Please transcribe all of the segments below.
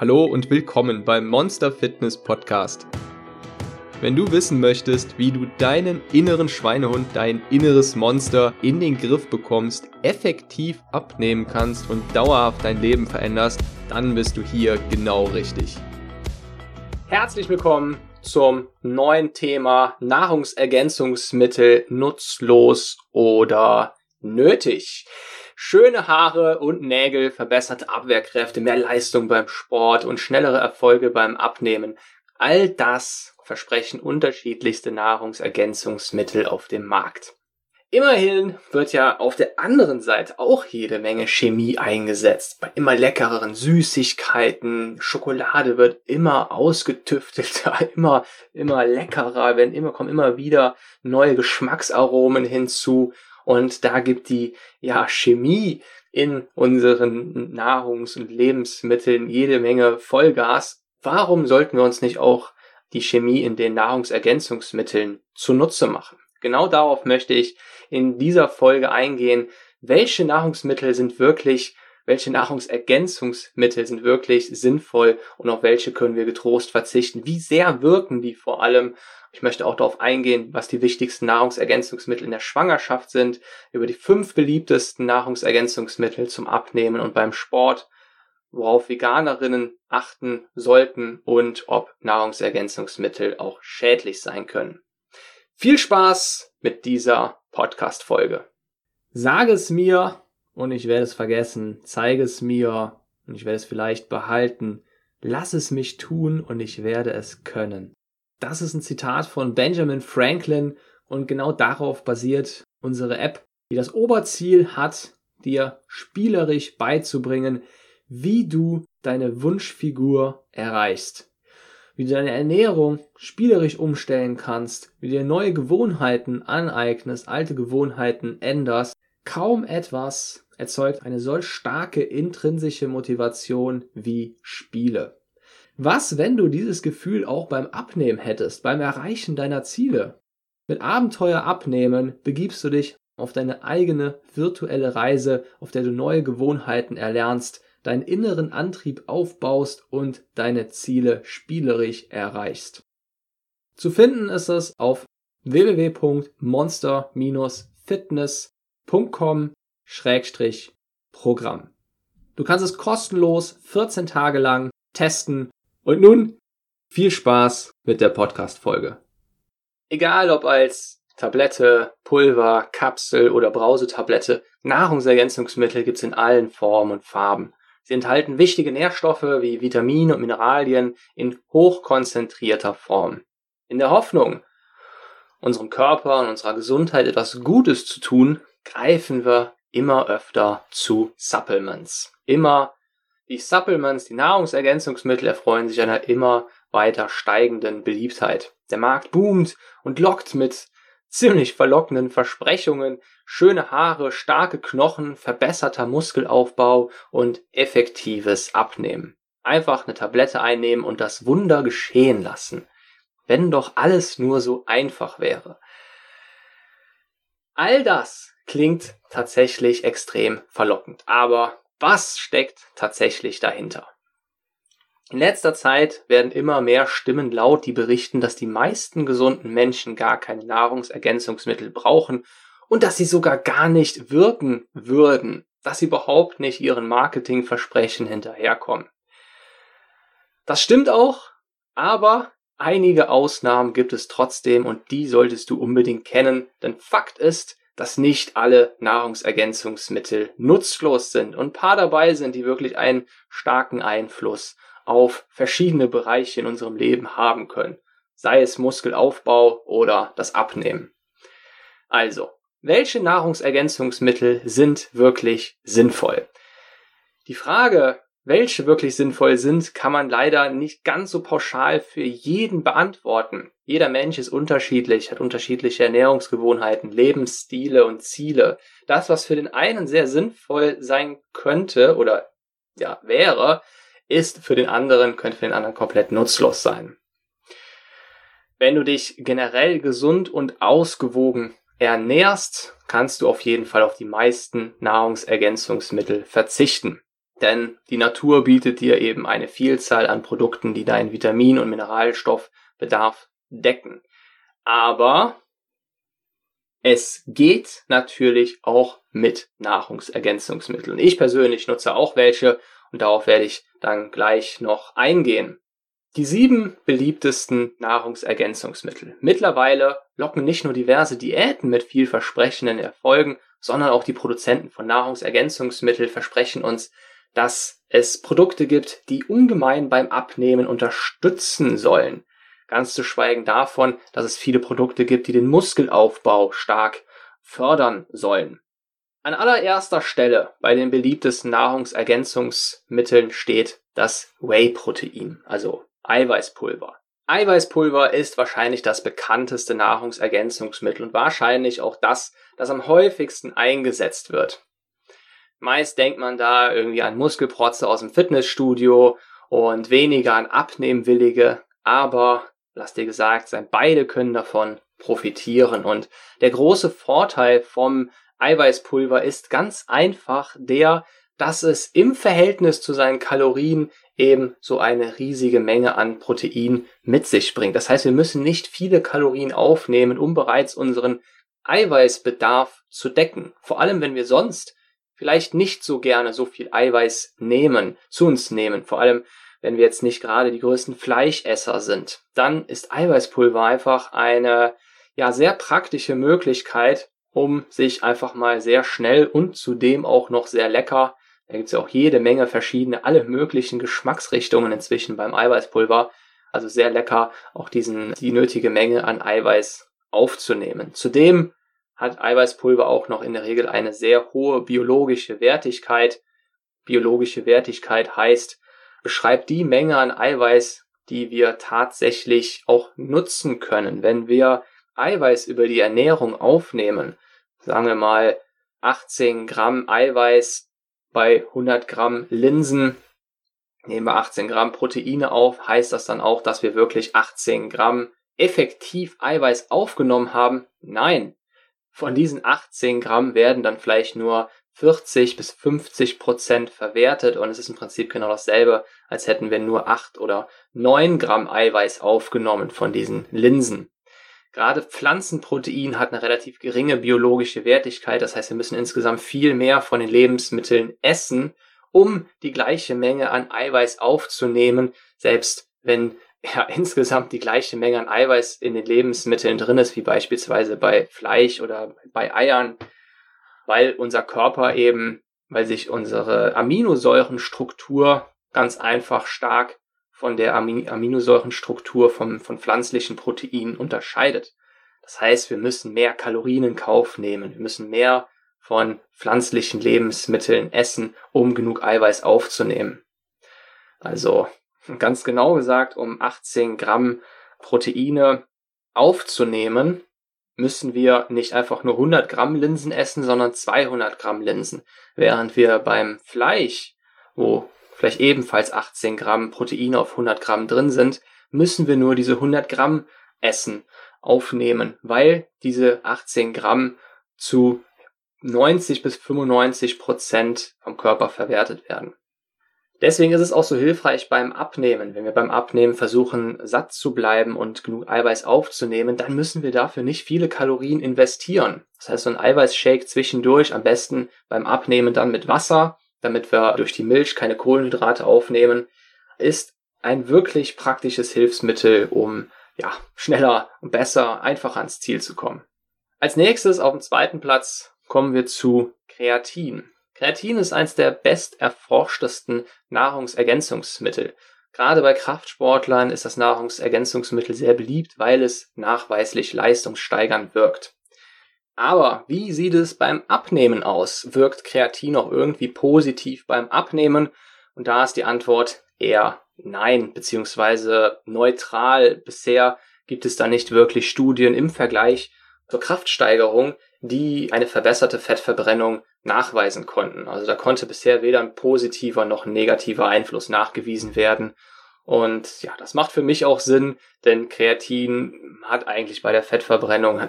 Hallo und willkommen beim Monster Fitness Podcast. Wenn du wissen möchtest, wie du deinen inneren Schweinehund, dein inneres Monster in den Griff bekommst, effektiv abnehmen kannst und dauerhaft dein Leben veränderst, dann bist du hier genau richtig. Herzlich willkommen zum neuen Thema Nahrungsergänzungsmittel nutzlos oder nötig. Schöne Haare und Nägel, verbesserte Abwehrkräfte, mehr Leistung beim Sport und schnellere Erfolge beim Abnehmen. All das versprechen unterschiedlichste Nahrungsergänzungsmittel auf dem Markt. Immerhin wird ja auf der anderen Seite auch jede Menge Chemie eingesetzt. Bei immer leckereren Süßigkeiten, Schokolade wird immer ausgetüftelter, immer, immer leckerer, wenn immer, kommen immer wieder neue Geschmacksaromen hinzu und da gibt die ja Chemie in unseren Nahrungs- und Lebensmitteln jede Menge Vollgas. Warum sollten wir uns nicht auch die Chemie in den Nahrungsergänzungsmitteln zunutze machen? Genau darauf möchte ich in dieser Folge eingehen. Welche Nahrungsmittel sind wirklich, welche Nahrungsergänzungsmittel sind wirklich sinnvoll und auf welche können wir getrost verzichten? Wie sehr wirken die vor allem ich möchte auch darauf eingehen, was die wichtigsten Nahrungsergänzungsmittel in der Schwangerschaft sind, über die fünf beliebtesten Nahrungsergänzungsmittel zum Abnehmen und beim Sport, worauf Veganerinnen achten sollten und ob Nahrungsergänzungsmittel auch schädlich sein können. Viel Spaß mit dieser Podcast-Folge. Sage es mir und ich werde es vergessen. Zeige es mir und ich werde es vielleicht behalten. Lass es mich tun und ich werde es können. Das ist ein Zitat von Benjamin Franklin und genau darauf basiert unsere App, die das Oberziel hat, dir spielerisch beizubringen, wie du deine Wunschfigur erreichst. Wie du deine Ernährung spielerisch umstellen kannst, wie du dir neue Gewohnheiten aneignest, alte Gewohnheiten änderst. Kaum etwas erzeugt eine solch starke intrinsische Motivation wie Spiele. Was, wenn du dieses Gefühl auch beim Abnehmen hättest, beim Erreichen deiner Ziele? Mit Abenteuer abnehmen begibst du dich auf deine eigene virtuelle Reise, auf der du neue Gewohnheiten erlernst, deinen inneren Antrieb aufbaust und deine Ziele spielerisch erreichst. Zu finden ist es auf www.monster-fitness.com-programm. Du kannst es kostenlos 14 Tage lang testen und nun viel Spaß mit der Podcast-Folge. Egal ob als Tablette, Pulver, Kapsel oder Brausetablette, Nahrungsergänzungsmittel gibt's in allen Formen und Farben. Sie enthalten wichtige Nährstoffe wie Vitamine und Mineralien in hochkonzentrierter Form. In der Hoffnung, unserem Körper und unserer Gesundheit etwas Gutes zu tun, greifen wir immer öfter zu Supplements. Immer die Supplements, die Nahrungsergänzungsmittel erfreuen sich einer immer weiter steigenden Beliebtheit. Der Markt boomt und lockt mit ziemlich verlockenden Versprechungen, schöne Haare, starke Knochen, verbesserter Muskelaufbau und effektives Abnehmen. Einfach eine Tablette einnehmen und das Wunder geschehen lassen. Wenn doch alles nur so einfach wäre. All das klingt tatsächlich extrem verlockend, aber was steckt tatsächlich dahinter? In letzter Zeit werden immer mehr Stimmen laut, die berichten, dass die meisten gesunden Menschen gar keine Nahrungsergänzungsmittel brauchen und dass sie sogar gar nicht wirken würden, dass sie überhaupt nicht ihren Marketingversprechen hinterherkommen. Das stimmt auch, aber einige Ausnahmen gibt es trotzdem und die solltest du unbedingt kennen, denn Fakt ist, dass nicht alle Nahrungsergänzungsmittel nutzlos sind und paar dabei sind, die wirklich einen starken Einfluss auf verschiedene Bereiche in unserem Leben haben können, sei es Muskelaufbau oder das Abnehmen. Also, welche Nahrungsergänzungsmittel sind wirklich sinnvoll? Die Frage, welche wirklich sinnvoll sind, kann man leider nicht ganz so pauschal für jeden beantworten. Jeder Mensch ist unterschiedlich, hat unterschiedliche Ernährungsgewohnheiten, Lebensstile und Ziele. Das, was für den einen sehr sinnvoll sein könnte oder ja, wäre, ist für den anderen, könnte für den anderen komplett nutzlos sein. Wenn du dich generell gesund und ausgewogen ernährst, kannst du auf jeden Fall auf die meisten Nahrungsergänzungsmittel verzichten. Denn die Natur bietet dir eben eine Vielzahl an Produkten, die deinen Vitamin- und Mineralstoffbedarf decken. Aber es geht natürlich auch mit Nahrungsergänzungsmitteln. Ich persönlich nutze auch welche und darauf werde ich dann gleich noch eingehen. Die sieben beliebtesten Nahrungsergänzungsmittel. Mittlerweile locken nicht nur diverse Diäten mit vielversprechenden Erfolgen, sondern auch die Produzenten von Nahrungsergänzungsmitteln versprechen uns, dass es Produkte gibt, die ungemein beim Abnehmen unterstützen sollen. Ganz zu schweigen davon, dass es viele Produkte gibt, die den Muskelaufbau stark fördern sollen. An allererster Stelle bei den beliebtesten Nahrungsergänzungsmitteln steht das Whey-Protein, also Eiweißpulver. Eiweißpulver ist wahrscheinlich das bekannteste Nahrungsergänzungsmittel und wahrscheinlich auch das, das am häufigsten eingesetzt wird. Meist denkt man da irgendwie an Muskelprotze aus dem Fitnessstudio und weniger an Abnehmwillige, aber lass dir gesagt sein, beide können davon profitieren. Und der große Vorteil vom Eiweißpulver ist ganz einfach der, dass es im Verhältnis zu seinen Kalorien eben so eine riesige Menge an Protein mit sich bringt. Das heißt, wir müssen nicht viele Kalorien aufnehmen, um bereits unseren Eiweißbedarf zu decken. Vor allem, wenn wir sonst vielleicht nicht so gerne so viel Eiweiß nehmen, zu uns nehmen. Vor allem, wenn wir jetzt nicht gerade die größten Fleischesser sind, dann ist Eiweißpulver einfach eine ja sehr praktische Möglichkeit, um sich einfach mal sehr schnell und zudem auch noch sehr lecker, da gibt's ja auch jede Menge verschiedene, alle möglichen Geschmacksrichtungen inzwischen beim Eiweißpulver, also sehr lecker, auch diesen, die nötige Menge an Eiweiß aufzunehmen. Zudem hat Eiweißpulver auch noch in der Regel eine sehr hohe biologische Wertigkeit. Biologische Wertigkeit heißt, beschreibt die Menge an Eiweiß, die wir tatsächlich auch nutzen können. Wenn wir Eiweiß über die Ernährung aufnehmen, sagen wir mal 18 Gramm Eiweiß bei 100 Gramm Linsen, nehmen wir 18 Gramm Proteine auf, heißt das dann auch, dass wir wirklich 18 Gramm effektiv Eiweiß aufgenommen haben? Nein. Von diesen 18 Gramm werden dann vielleicht nur 40 bis 50 Prozent verwertet und es ist im Prinzip genau dasselbe, als hätten wir nur 8 oder 9 Gramm Eiweiß aufgenommen von diesen Linsen. Gerade Pflanzenprotein hat eine relativ geringe biologische Wertigkeit, das heißt, wir müssen insgesamt viel mehr von den Lebensmitteln essen, um die gleiche Menge an Eiweiß aufzunehmen, selbst wenn ja insgesamt die gleiche Menge an Eiweiß in den Lebensmitteln drin ist, wie beispielsweise bei Fleisch oder bei Eiern weil unser Körper eben, weil sich unsere Aminosäurenstruktur ganz einfach stark von der Aminosäurenstruktur von, von pflanzlichen Proteinen unterscheidet. Das heißt, wir müssen mehr Kalorien in Kauf nehmen, wir müssen mehr von pflanzlichen Lebensmitteln essen, um genug Eiweiß aufzunehmen. Also ganz genau gesagt, um 18 Gramm Proteine aufzunehmen, müssen wir nicht einfach nur 100 Gramm Linsen essen, sondern 200 Gramm Linsen. Während wir beim Fleisch, wo vielleicht ebenfalls 18 Gramm Proteine auf 100 Gramm drin sind, müssen wir nur diese 100 Gramm essen, aufnehmen, weil diese 18 Gramm zu 90 bis 95 Prozent vom Körper verwertet werden. Deswegen ist es auch so hilfreich beim Abnehmen. Wenn wir beim Abnehmen versuchen, satt zu bleiben und genug Eiweiß aufzunehmen, dann müssen wir dafür nicht viele Kalorien investieren. Das heißt, so ein Eiweißshake zwischendurch, am besten beim Abnehmen dann mit Wasser, damit wir durch die Milch keine Kohlenhydrate aufnehmen, ist ein wirklich praktisches Hilfsmittel, um ja, schneller und besser, einfacher ans Ziel zu kommen. Als nächstes auf dem zweiten Platz kommen wir zu Kreatin. Kreatin ist eines der besterforschtesten Nahrungsergänzungsmittel. Gerade bei Kraftsportlern ist das Nahrungsergänzungsmittel sehr beliebt, weil es nachweislich leistungssteigernd wirkt. Aber wie sieht es beim Abnehmen aus? Wirkt Kreatin auch irgendwie positiv beim Abnehmen? Und da ist die Antwort eher nein, beziehungsweise neutral. Bisher gibt es da nicht wirklich Studien im Vergleich zur Kraftsteigerung, die eine verbesserte Fettverbrennung nachweisen konnten. Also da konnte bisher weder ein positiver noch ein negativer Einfluss nachgewiesen werden. Und ja, das macht für mich auch Sinn, denn Kreatin hat eigentlich bei der Fettverbrennung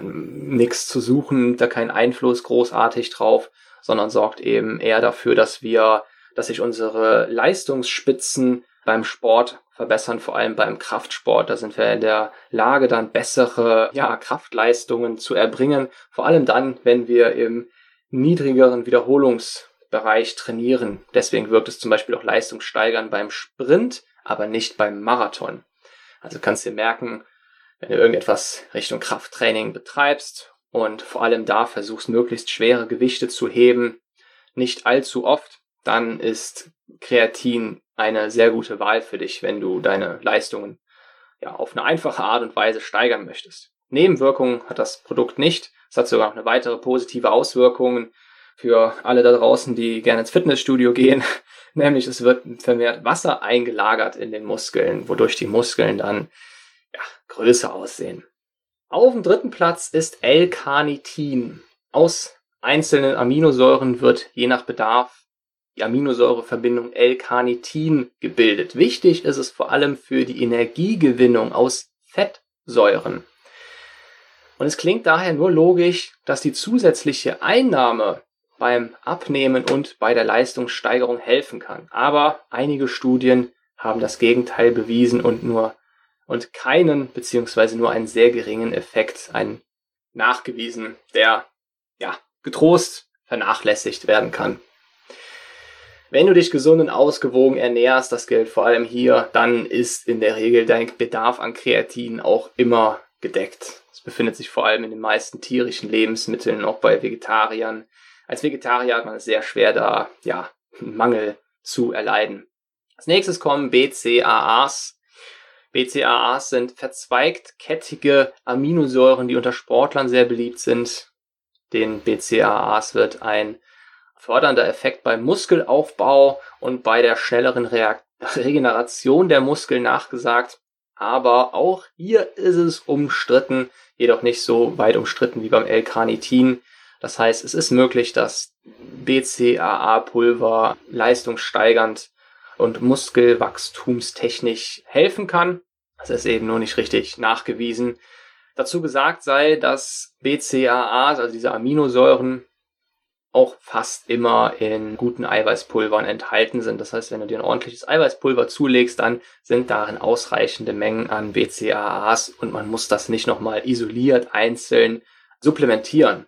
nichts zu suchen, da keinen Einfluss großartig drauf, sondern sorgt eben eher dafür, dass wir dass sich unsere Leistungsspitzen beim Sport verbessern, vor allem beim Kraftsport. Da sind wir in der Lage, dann bessere ja, Kraftleistungen zu erbringen. Vor allem dann, wenn wir im niedrigeren Wiederholungsbereich trainieren. Deswegen wirkt es zum Beispiel auch leistungssteigern beim Sprint, aber nicht beim Marathon. Also kannst du dir merken, wenn du irgendetwas Richtung Krafttraining betreibst und vor allem da versuchst, möglichst schwere Gewichte zu heben, nicht allzu oft, dann ist Kreatin eine sehr gute Wahl für dich, wenn du deine Leistungen ja auf eine einfache Art und Weise steigern möchtest. Nebenwirkungen hat das Produkt nicht. Es hat sogar noch eine weitere positive Auswirkung für alle da draußen, die gerne ins Fitnessstudio gehen. Nämlich es wird vermehrt Wasser eingelagert in den Muskeln, wodurch die Muskeln dann ja, größer aussehen. Auf dem dritten Platz ist L-Carnitin. Aus einzelnen Aminosäuren wird je nach Bedarf die Aminosäureverbindung L-Carnitin gebildet. Wichtig ist es vor allem für die Energiegewinnung aus Fettsäuren. Und es klingt daher nur logisch, dass die zusätzliche Einnahme beim Abnehmen und bei der Leistungssteigerung helfen kann. Aber einige Studien haben das Gegenteil bewiesen und nur und keinen beziehungsweise nur einen sehr geringen Effekt, einen nachgewiesen, der ja getrost vernachlässigt werden kann. Wenn du dich gesund und ausgewogen ernährst, das gilt vor allem hier, dann ist in der Regel dein Bedarf an Kreatin auch immer gedeckt. Es befindet sich vor allem in den meisten tierischen Lebensmitteln, auch bei Vegetariern. Als Vegetarier hat man es sehr schwer, da ja, Mangel zu erleiden. Als nächstes kommen BCAAs. BCAAs sind verzweigtkettige Aminosäuren, die unter Sportlern sehr beliebt sind. Den BCAAs wird ein fördernder Effekt beim Muskelaufbau und bei der schnelleren Reakt Regeneration der Muskeln nachgesagt. Aber auch hier ist es umstritten, jedoch nicht so weit umstritten wie beim L-Carnitin. Das heißt, es ist möglich, dass BCAA-Pulver leistungssteigernd und muskelwachstumstechnisch helfen kann. Das ist eben nur nicht richtig nachgewiesen. Dazu gesagt sei, dass BCAAs, also diese Aminosäuren, auch fast immer in guten Eiweißpulvern enthalten sind. Das heißt, wenn du dir ein ordentliches Eiweißpulver zulegst, dann sind darin ausreichende Mengen an BCAAs und man muss das nicht nochmal isoliert einzeln supplementieren.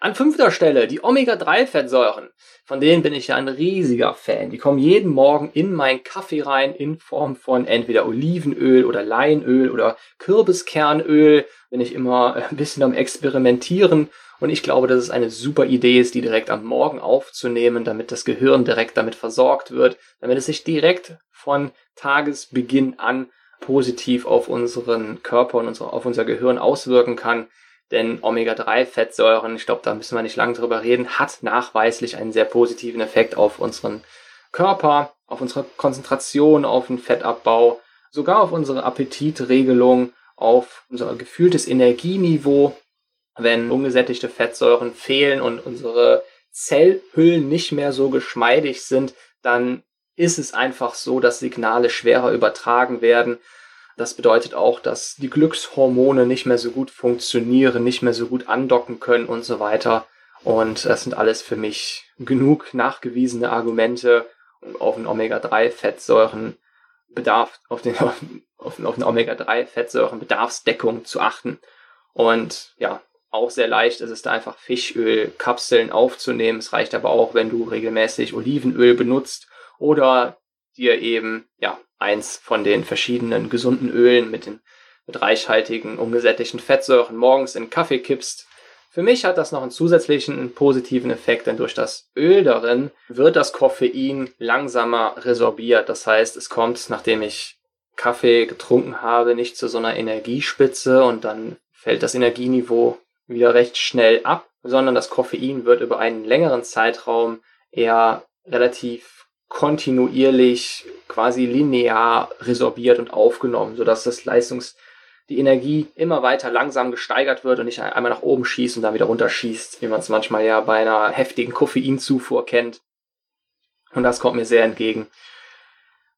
An fünfter Stelle die Omega-3-Fettsäuren. Von denen bin ich ja ein riesiger Fan. Die kommen jeden Morgen in meinen Kaffee rein in Form von entweder Olivenöl oder Leinöl oder Kürbiskernöl. Bin ich immer ein bisschen am Experimentieren und ich glaube, dass es eine super Idee ist, die direkt am Morgen aufzunehmen, damit das Gehirn direkt damit versorgt wird, damit es sich direkt von Tagesbeginn an positiv auf unseren Körper und auf unser Gehirn auswirken kann. Denn Omega-3-Fettsäuren, ich glaube, da müssen wir nicht lange drüber reden, hat nachweislich einen sehr positiven Effekt auf unseren Körper, auf unsere Konzentration, auf den Fettabbau, sogar auf unsere Appetitregelung, auf unser gefühltes Energieniveau wenn ungesättigte Fettsäuren fehlen und unsere Zellhüllen nicht mehr so geschmeidig sind, dann ist es einfach so, dass Signale schwerer übertragen werden. Das bedeutet auch, dass die Glückshormone nicht mehr so gut funktionieren, nicht mehr so gut andocken können und so weiter. Und das sind alles für mich genug nachgewiesene Argumente, um auf den Omega-3-Fettsäuren Bedarf, auf den, auf, auf den Omega-3-Fettsäuren Bedarfsdeckung zu achten. Und ja, auch sehr leicht ist es da einfach Fischölkapseln aufzunehmen. Es reicht aber auch, wenn du regelmäßig Olivenöl benutzt oder dir eben ja eins von den verschiedenen gesunden Ölen mit den mit reichhaltigen ungesättigten Fettsäuren morgens in Kaffee kippst. Für mich hat das noch einen zusätzlichen positiven Effekt, denn durch das Öl darin wird das Koffein langsamer resorbiert. Das heißt, es kommt, nachdem ich Kaffee getrunken habe, nicht zu so einer Energiespitze und dann fällt das Energieniveau wieder recht schnell ab, sondern das Koffein wird über einen längeren Zeitraum eher relativ kontinuierlich, quasi linear resorbiert und aufgenommen, sodass das Leistungs, die Energie immer weiter langsam gesteigert wird und nicht einmal nach oben schießt und dann wieder runterschießt, wie man es manchmal ja bei einer heftigen Koffeinzufuhr kennt. Und das kommt mir sehr entgegen.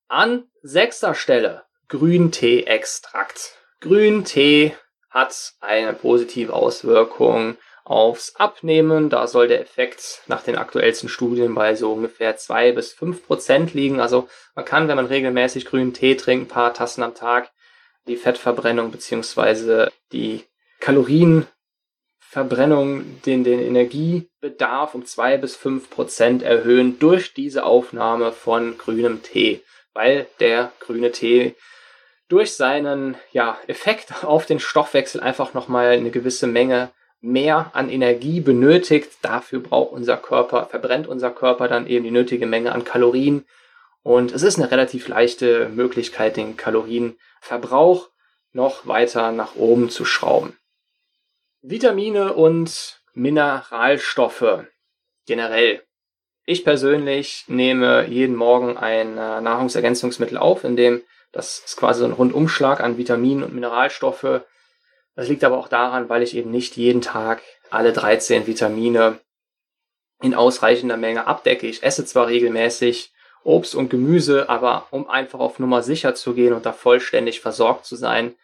An sechster Stelle Grüntee-Extrakt. Grüntee hat eine positive Auswirkung aufs Abnehmen. Da soll der Effekt nach den aktuellsten Studien bei so ungefähr zwei bis fünf Prozent liegen. Also man kann, wenn man regelmäßig grünen Tee trinkt, ein paar Tassen am Tag, die Fettverbrennung beziehungsweise die Kalorienverbrennung, den, den Energiebedarf um zwei bis fünf Prozent erhöhen durch diese Aufnahme von grünem Tee, weil der grüne Tee durch seinen ja, Effekt auf den Stoffwechsel einfach nochmal eine gewisse Menge mehr an Energie benötigt. Dafür braucht unser Körper, verbrennt unser Körper dann eben die nötige Menge an Kalorien. Und es ist eine relativ leichte Möglichkeit, den Kalorienverbrauch noch weiter nach oben zu schrauben. Vitamine und Mineralstoffe generell. Ich persönlich nehme jeden Morgen ein äh, Nahrungsergänzungsmittel auf, in dem das ist quasi so ein Rundumschlag an Vitaminen und Mineralstoffe das liegt aber auch daran, weil ich eben nicht jeden Tag alle 13 Vitamine in ausreichender Menge abdecke. Ich esse zwar regelmäßig Obst und Gemüse, aber um einfach auf Nummer sicher zu gehen und da vollständig versorgt zu sein,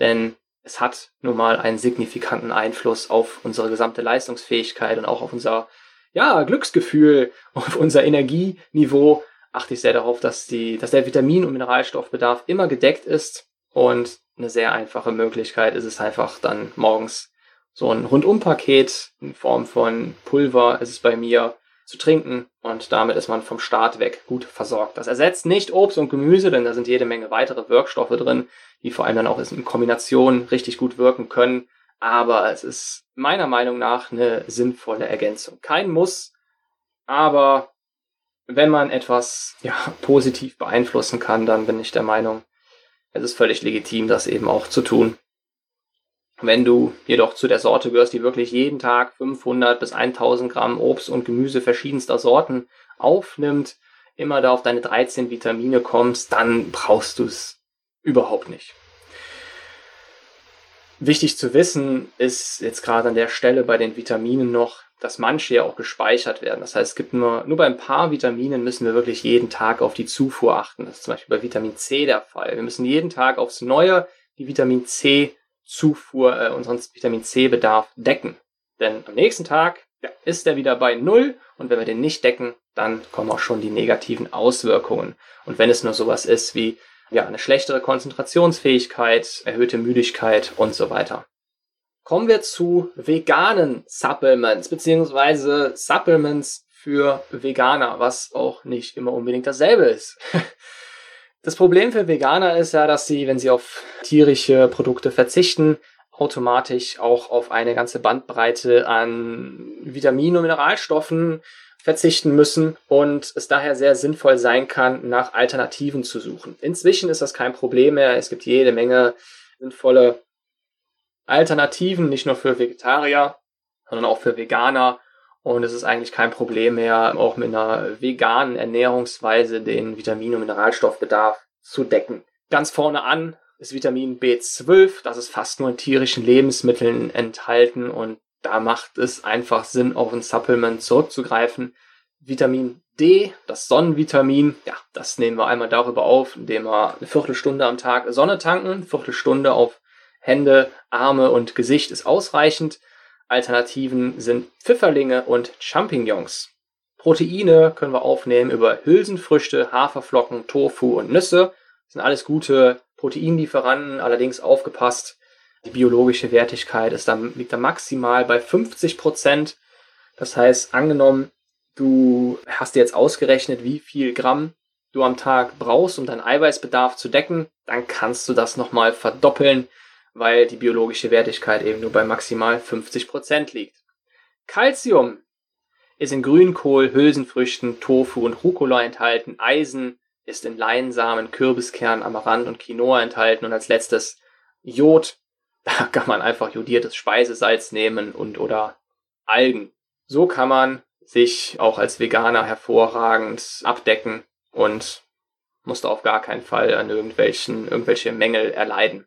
denn es hat nun mal einen signifikanten Einfluss auf unsere gesamte Leistungsfähigkeit und auch auf unser ja, Glücksgefühl, auf unser Energieniveau. Achte ich sehr darauf, dass die, dass der Vitamin- und Mineralstoffbedarf immer gedeckt ist und eine sehr einfache Möglichkeit ist es einfach dann morgens so ein Rundumpaket in Form von Pulver ist es bei mir zu trinken und damit ist man vom Start weg gut versorgt. Das ersetzt nicht Obst und Gemüse, denn da sind jede Menge weitere Wirkstoffe drin, die vor allem dann auch in Kombination richtig gut wirken können. Aber es ist meiner Meinung nach eine sinnvolle Ergänzung. Kein Muss, aber wenn man etwas ja, positiv beeinflussen kann, dann bin ich der Meinung, es ist völlig legitim, das eben auch zu tun. Wenn du jedoch zu der Sorte gehörst, die wirklich jeden Tag 500 bis 1000 Gramm Obst und Gemüse verschiedenster Sorten aufnimmt, immer da auf deine 13 Vitamine kommst, dann brauchst du es überhaupt nicht. Wichtig zu wissen ist jetzt gerade an der Stelle bei den Vitaminen noch, dass manche ja auch gespeichert werden. Das heißt, es gibt nur, nur bei ein paar Vitaminen müssen wir wirklich jeden Tag auf die Zufuhr achten. Das ist zum Beispiel bei Vitamin C der Fall. Wir müssen jeden Tag aufs Neue die Vitamin C Zufuhr, äh, unseren Vitamin C Bedarf decken. Denn am nächsten Tag ja, ist er wieder bei Null und wenn wir den nicht decken, dann kommen auch schon die negativen Auswirkungen. Und wenn es nur sowas ist wie ja, eine schlechtere Konzentrationsfähigkeit, erhöhte Müdigkeit und so weiter. Kommen wir zu veganen Supplements, beziehungsweise Supplements für Veganer, was auch nicht immer unbedingt dasselbe ist. Das Problem für Veganer ist ja, dass sie, wenn sie auf tierische Produkte verzichten, automatisch auch auf eine ganze Bandbreite an Vitaminen und Mineralstoffen verzichten müssen und es daher sehr sinnvoll sein kann, nach Alternativen zu suchen. Inzwischen ist das kein Problem mehr. Es gibt jede Menge sinnvolle Alternativen, nicht nur für Vegetarier, sondern auch für Veganer. Und es ist eigentlich kein Problem mehr, auch mit einer veganen Ernährungsweise den Vitamin- und Mineralstoffbedarf zu decken. Ganz vorne an ist Vitamin B12, das ist fast nur in tierischen Lebensmitteln enthalten und da macht es einfach Sinn, auf ein Supplement zurückzugreifen. Vitamin D, das Sonnenvitamin, ja, das nehmen wir einmal darüber auf, indem wir eine Viertelstunde am Tag Sonne tanken, Viertelstunde auf Hände, Arme und Gesicht ist ausreichend. Alternativen sind Pfifferlinge und Champignons. Proteine können wir aufnehmen über Hülsenfrüchte, Haferflocken, Tofu und Nüsse. Das sind alles gute Proteinlieferanten, allerdings aufgepasst. Die biologische Wertigkeit ist dann, liegt da maximal bei 50 Prozent. Das heißt, angenommen, du hast dir jetzt ausgerechnet, wie viel Gramm du am Tag brauchst, um deinen Eiweißbedarf zu decken, dann kannst du das nochmal verdoppeln weil die biologische Wertigkeit eben nur bei maximal 50% liegt. Calcium ist in Grünkohl, Hülsenfrüchten, Tofu und Rucola enthalten. Eisen ist in Leinsamen, Kürbiskern, Amaranth und Quinoa enthalten. Und als letztes Jod. Da kann man einfach jodiertes Speisesalz nehmen und oder Algen. So kann man sich auch als Veganer hervorragend abdecken und muss da auf gar keinen Fall an irgendwelchen, irgendwelche Mängel erleiden.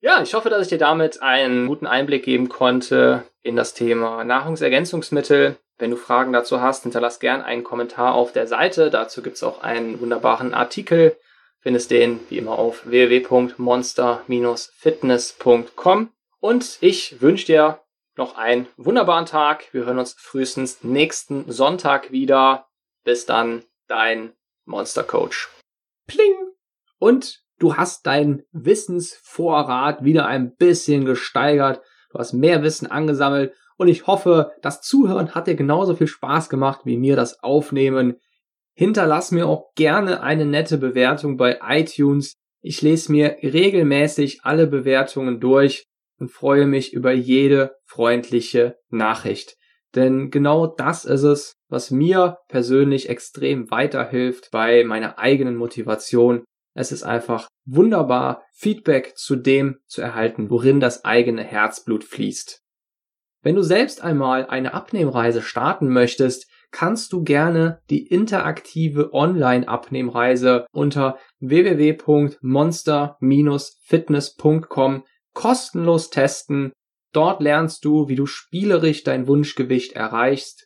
Ja, ich hoffe, dass ich dir damit einen guten Einblick geben konnte in das Thema Nahrungsergänzungsmittel. Wenn du Fragen dazu hast, hinterlass gern einen Kommentar auf der Seite. Dazu gibt's auch einen wunderbaren Artikel. Findest den wie immer auf www.monster-fitness.com. Und ich wünsche dir noch einen wunderbaren Tag. Wir hören uns frühestens nächsten Sonntag wieder. Bis dann, dein Monster Coach. Pling! Und du hast deinen Wissensvorrat wieder ein bisschen gesteigert. Du hast mehr Wissen angesammelt und ich hoffe, das Zuhören hat dir genauso viel Spaß gemacht wie mir das Aufnehmen. Hinterlass mir auch gerne eine nette Bewertung bei iTunes. Ich lese mir regelmäßig alle Bewertungen durch und freue mich über jede freundliche Nachricht. Denn genau das ist es, was mir persönlich extrem weiterhilft bei meiner eigenen Motivation. Es ist einfach wunderbar, Feedback zu dem zu erhalten, worin das eigene Herzblut fließt. Wenn du selbst einmal eine Abnehmreise starten möchtest, kannst du gerne die interaktive Online-Abnehmreise unter www.monster-fitness.com kostenlos testen. Dort lernst du, wie du spielerisch dein Wunschgewicht erreichst